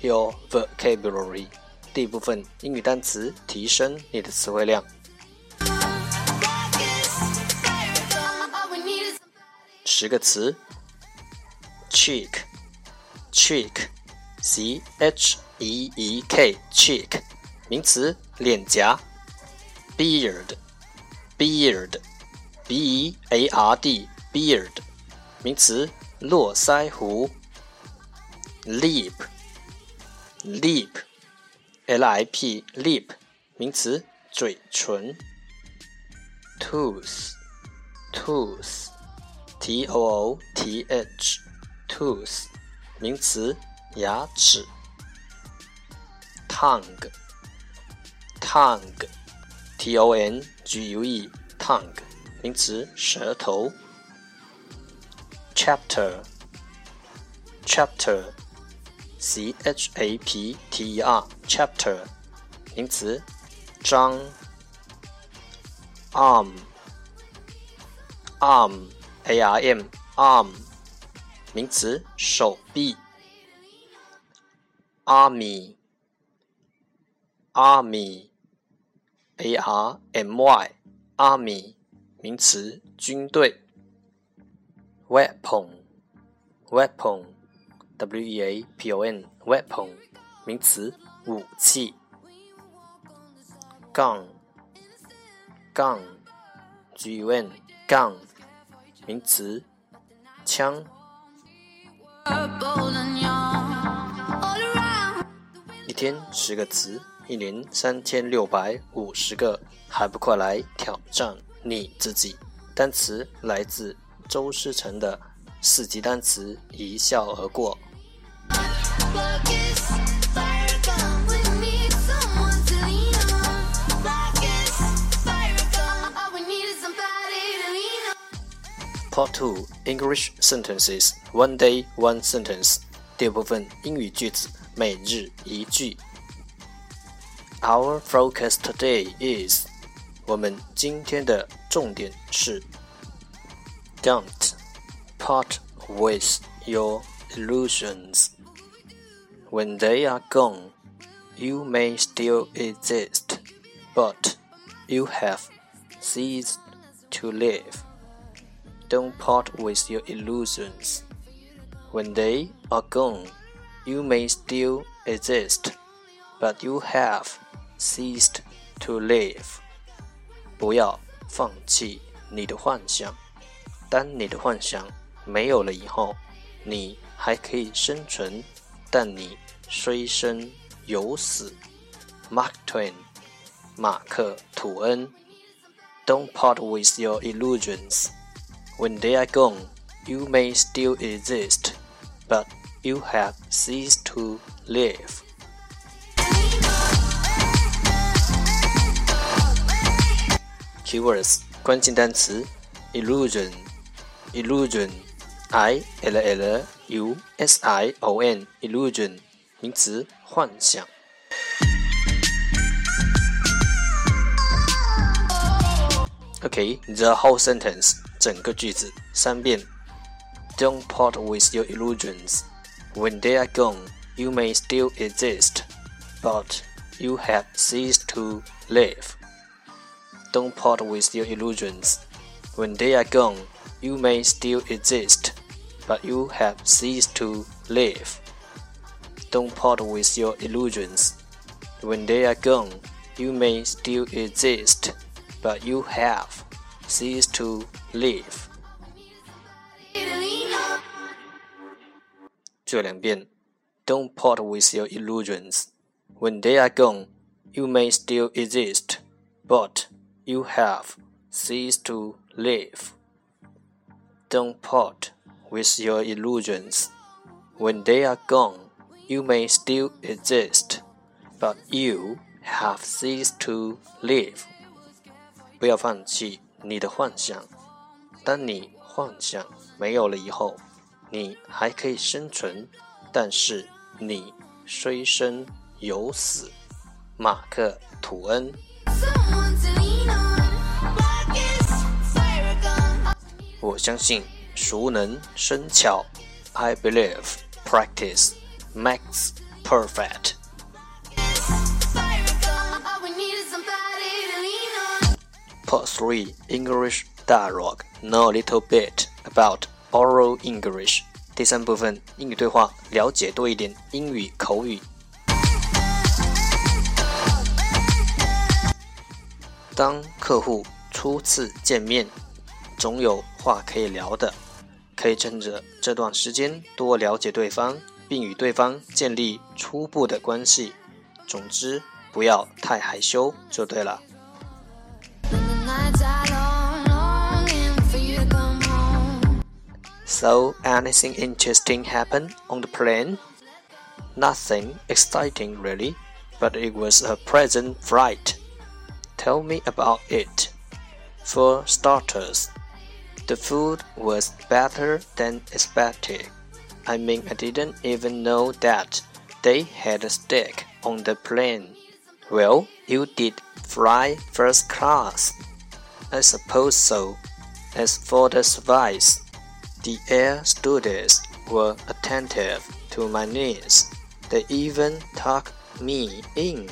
Your Vocabulary. 第一部分英语单词，提升你的词汇量。 Focus, fire, come. All we need is 十个词：cheek，cheek，c h e e k，cheek，名词，脸颊；beard，beard，b e a r d，beard，名词，络腮胡；lip，lip，l Lip L I P，lip 名词，嘴唇。Tooth tooth，T O O T H，tooth 名词，牙齿。Tongue tongue，T O N G U E，tongue 名词，舌头。Chapter chapter。C H A P T E R chapter 名词，章。arm arm a r m arm 名词手臂，army army a r m y army 名词军队，weapon weapon w e a p o n weapon 名词武器，gun gun g u n gun 名词，枪。一天十个词，一年三千六百五十个，还不快来挑战你自己？单词来自周思成的四级单词，一笑而过。Part Two English Sentences One Day One Sentence 第二部分英语句子，每日一句。Our focus today is 我们今天的重点是 Don't part with your illusions. When they are gone, you may still exist, but you have ceased to live. Don't part with your illusions. When they are gone, you may still exist, but you have ceased to live. 不要放弃你的幻想。当你的幻想没有了以后，你还可以生存， 但你虽生有死。Mark Twain，马克·吐恩。Don't part with your illusions. When they are gone, you may still exist, but you have ceased to live. Keywords 关键单词 illusion illusion I L L U S I O N illusion 名词幻想。Okay, the whole sentence 整个句子三遍。Don't part with your illusions. When they are gone, you may still exist, but you have ceased to live. Don't part with your illusions. When they are gone, you may still exist, but you have ceased to live. Don't part with your illusions. When they are gone, you may still exist, but you have ceased to live. 这两遍 Don't part with your illusions. When they are gone, you may still exist, but you have ceased to live. Don't part With your illusions. When they are gone, you may still exist, but you have ceased to live. 不要放弃你的幻想。当你幻想没有了以后，你还可以生存，但是你虽生犹死。马克·吐恩。我相信熟能生巧。I believe practice makes perfect. Part 3 English Dialogue Know a little bit about oral English. 第三部分英语对话，了解多一点英语口语。当客户初次见面，总有话可以聊的， 可以趁着这段时间多了解对方，并与对方建立初步的关系。总之，不要太害羞就对了。So, anything interesting happened on the plane? Nothing exciting really, but it was a pleasant flight. Tell me about it. For starters, the food was better than expected. I mean, I didn't even know that they had a steak on the plane. Well, you did fly first class. I suppose so. As for the service, the air stewardess were attentive to my needs. They even tucked me in.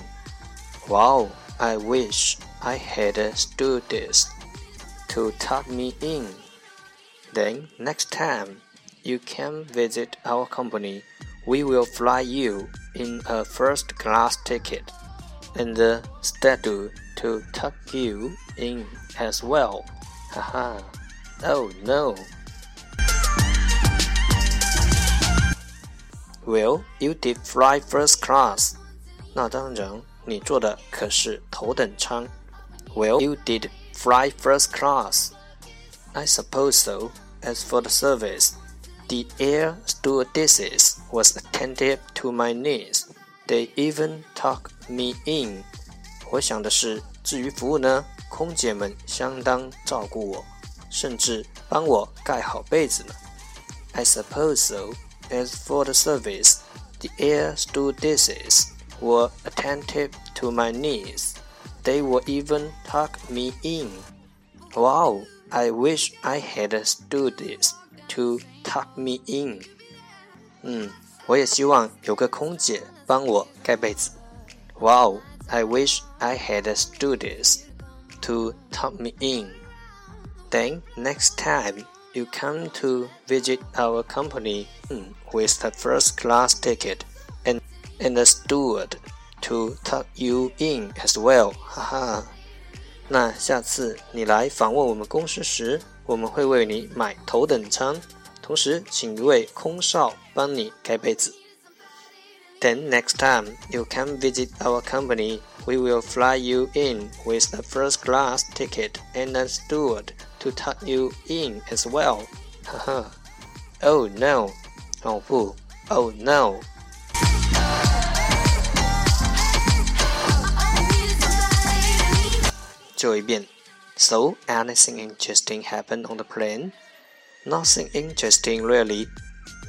Wow, I wish I had a stewardess to tuck me in. Then next time you can visit our company, we will fly you in a first class ticket and the statue to tuck you in as well. Haha. oh no. Well, you did fly first class. 那当然，你坐的可是头等舱。Well, you did fly first class. I suppose so. As for the service, the air stewardesses was attentive to my needs. They even tucked me in. 我想的是，至于服务呢，空姐们相当照顾我，甚至帮我盖好被子呢。I suppose so. As for the service, the air stewardesses were attentive to my needs. They will even tuck me in. Wow, I wish I had a stewardess to tuck me in. 嗯，我也希望有个空姐帮我盖被子。Wow, I wish I had a stewardess to tuck me in. Then next time you come to visit our company hmm, with the first class ticket and and a steward to tuck you in as well，哈哈。 那下次你来访问我们公司时，我们会为你买头等舱，同时请一位空少帮你盖被子。Then next time you come visit our company, we will fly you in with a first class ticket and a steward to tuck you in as well. Haha. oh no. Oh boo. Oh no. 最后一遍。So anything interesting happened on the plane? Nothing interesting really,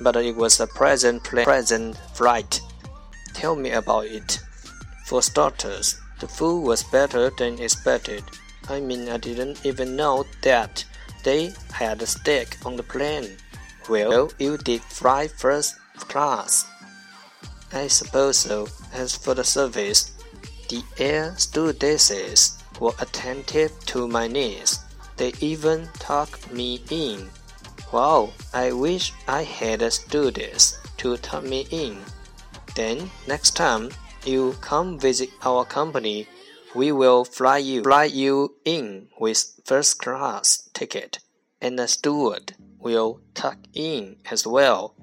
but it was a pleasant, pleasant flight. Tell me about it. For starters, the food was better than expected. I mean, I didn't even know that they had a steak on the plane. Well, you did fly first class. I suppose so. As for the service, the air stewardesses were attentive to my needs. They even tucked me in. Wow, I wish I had a stewardess to tuck me in. Then, next time you come visit our company, we will fly you fly you in with first class ticket, and the steward will tuck in as well.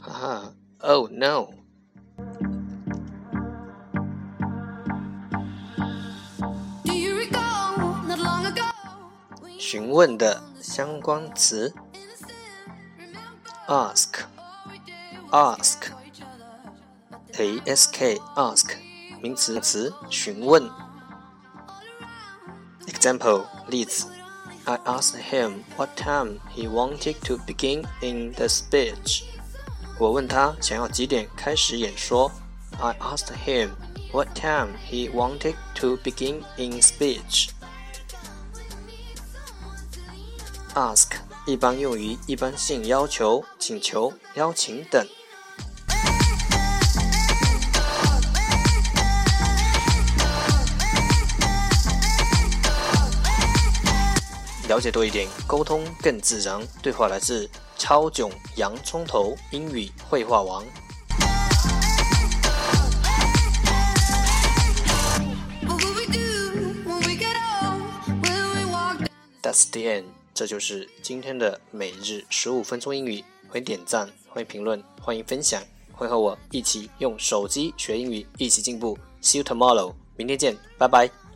Haha. Oh no. 询问的相关词 ask ask a s k ask 名词词询问。Example 例子 I asked him what time he wanted to begin in the speech. 我问他想要几点开始演说。I asked him what time he wanted to begin in speech. ask 一般用于一般性要求请求邀请等。了解多一点沟通更自然。对话来自超囧洋葱头英语绘画王 that's the end. 这就是今天的每日十五分钟英语。欢迎点赞，欢迎评论，欢迎分享，欢迎和我一起用手机学英语，一起进步。See you tomorrow。明天见，拜拜。